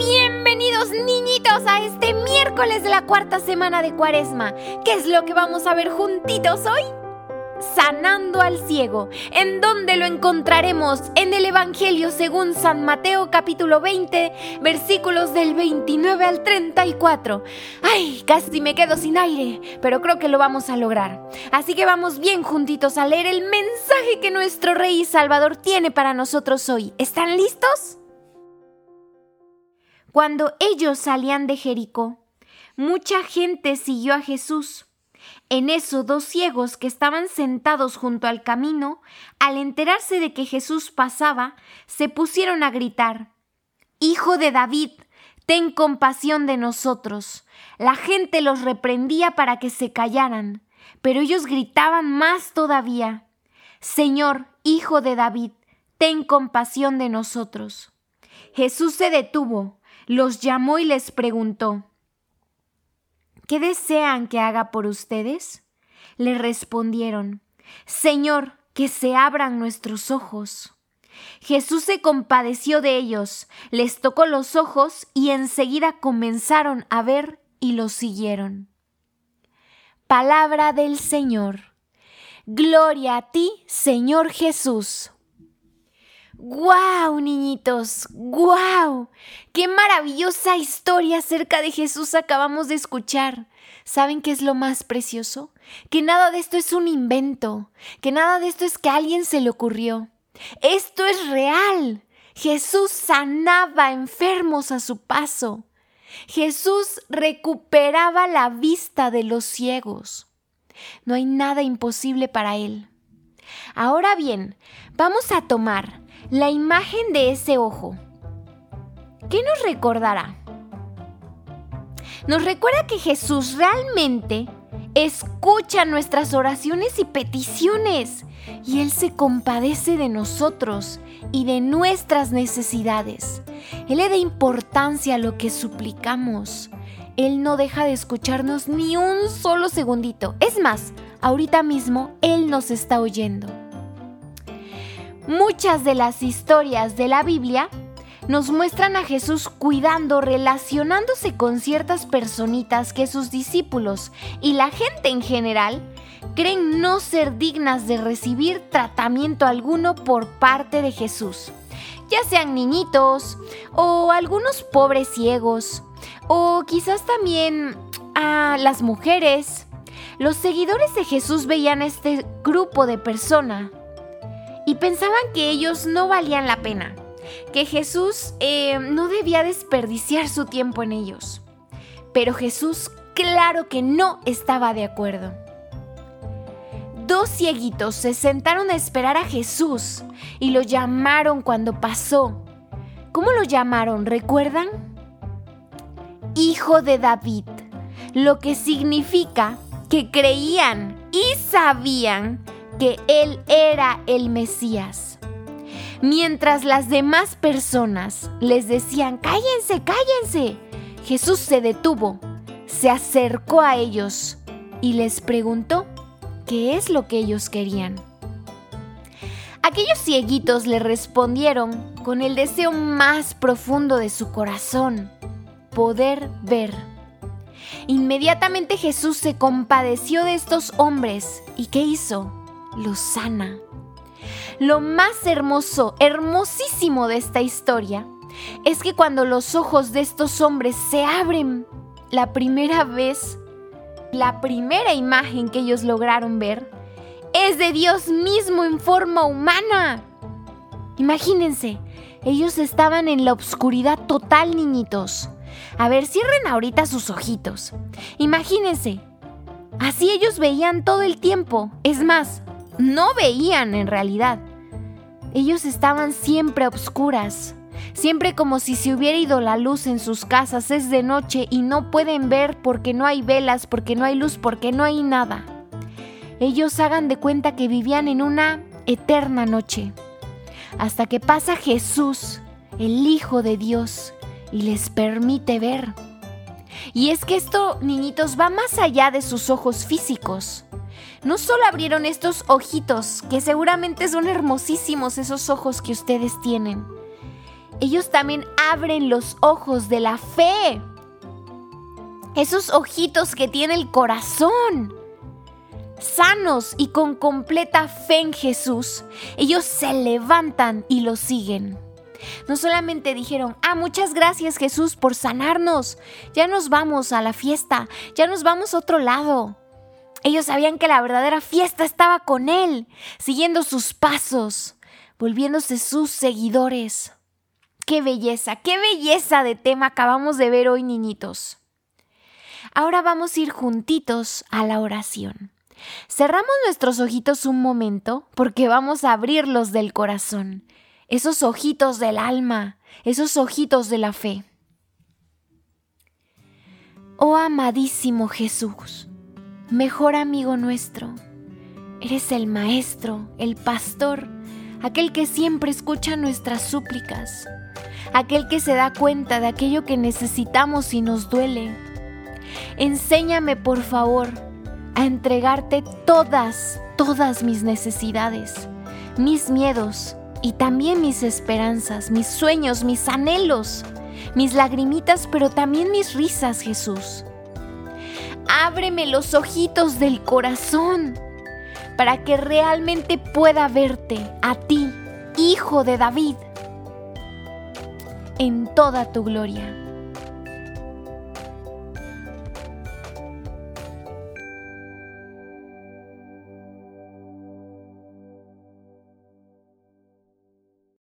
Bienvenidos niñitos a este miércoles de la cuarta semana de Cuaresma. ¿Qué es lo que vamos a ver juntitos hoy? Sanando al ciego. ¿En dónde lo encontraremos? En el Evangelio según San Mateo capítulo 20, versículos del 29 al 34. Ay, casi me quedo sin aire, pero creo que lo vamos a lograr. Así que vamos bien juntitos a leer el mensaje que nuestro Rey y Salvador tiene para nosotros hoy. ¿Están listos? Cuando ellos salían de Jericó, mucha gente siguió a Jesús. En eso dos ciegos que estaban sentados junto al camino, al enterarse de que Jesús pasaba, se pusieron a gritar, Hijo de David, ten compasión de nosotros. La gente los reprendía para que se callaran, pero ellos gritaban más todavía, Señor, Hijo de David, ten compasión de nosotros. Jesús se detuvo los llamó y les preguntó, ¿Qué desean que haga por ustedes? Le respondieron, Señor, que se abran nuestros ojos. Jesús se compadeció de ellos, les tocó los ojos y enseguida comenzaron a ver y los siguieron. Palabra del Señor. Gloria a ti, Señor Jesús. ¡Guau, niñitos! ¡Guau! ¡Qué maravillosa historia acerca de Jesús acabamos de escuchar! ¿Saben qué es lo más precioso? Que nada de esto es un invento, que nada de esto es que a alguien se le ocurrió. Esto es real. Jesús sanaba enfermos a su paso. Jesús recuperaba la vista de los ciegos. No hay nada imposible para él. Ahora bien, vamos a tomar la imagen de ese ojo. ¿Qué nos recordará? Nos recuerda que Jesús realmente escucha nuestras oraciones y peticiones y Él se compadece de nosotros y de nuestras necesidades. Él le da importancia a lo que suplicamos. Él no deja de escucharnos ni un solo segundito. Es más, ahorita mismo Él nos está oyendo. Muchas de las historias de la Biblia nos muestran a Jesús cuidando, relacionándose con ciertas personitas que sus discípulos y la gente en general creen no ser dignas de recibir tratamiento alguno por parte de Jesús, ya sean niñitos o algunos pobres ciegos o quizás también a las mujeres. Los seguidores de Jesús veían a este grupo de personas pensaban que ellos no valían la pena, que Jesús eh, no debía desperdiciar su tiempo en ellos. Pero Jesús claro que no estaba de acuerdo. Dos cieguitos se sentaron a esperar a Jesús y lo llamaron cuando pasó. ¿Cómo lo llamaron? ¿Recuerdan? Hijo de David, lo que significa que creían y sabían que Él era el Mesías. Mientras las demás personas les decían, cállense, cállense, Jesús se detuvo, se acercó a ellos y les preguntó qué es lo que ellos querían. Aquellos cieguitos le respondieron con el deseo más profundo de su corazón, poder ver. Inmediatamente Jesús se compadeció de estos hombres y ¿qué hizo? Lo sana. Lo más hermoso, hermosísimo de esta historia es que cuando los ojos de estos hombres se abren la primera vez, la primera imagen que ellos lograron ver es de Dios mismo en forma humana. Imagínense, ellos estaban en la oscuridad total, niñitos. A ver, cierren ahorita sus ojitos. Imagínense, así ellos veían todo el tiempo. Es más, no veían en realidad. Ellos estaban siempre a obscuras, siempre como si se hubiera ido la luz en sus casas, es de noche y no pueden ver porque no hay velas, porque no hay luz, porque no hay nada. Ellos hagan de cuenta que vivían en una eterna noche, hasta que pasa Jesús, el Hijo de Dios, y les permite ver. Y es que esto, niñitos, va más allá de sus ojos físicos no solo abrieron estos ojitos, que seguramente son hermosísimos esos ojos que ustedes tienen. ellos también abren los ojos de la fe. Esos ojitos que tiene el corazón. Sanos y con completa fe en Jesús, ellos se levantan y lo siguen. No solamente dijeron, ah, muchas gracias Jesús por sanarnos, ya nos vamos a la fiesta, ya nos vamos a otro lado. Ellos sabían que la verdadera fiesta estaba con Él, siguiendo sus pasos, volviéndose sus seguidores. Qué belleza, qué belleza de tema acabamos de ver hoy, niñitos. Ahora vamos a ir juntitos a la oración. Cerramos nuestros ojitos un momento porque vamos a abrirlos del corazón esos ojitos del alma, esos ojitos de la fe. Oh amadísimo Jesús, mejor amigo nuestro, eres el Maestro, el Pastor, aquel que siempre escucha nuestras súplicas, aquel que se da cuenta de aquello que necesitamos y nos duele. Enséñame, por favor, a entregarte todas, todas mis necesidades, mis miedos, y también mis esperanzas, mis sueños, mis anhelos, mis lagrimitas, pero también mis risas, Jesús. Ábreme los ojitos del corazón para que realmente pueda verte a ti, Hijo de David, en toda tu gloria.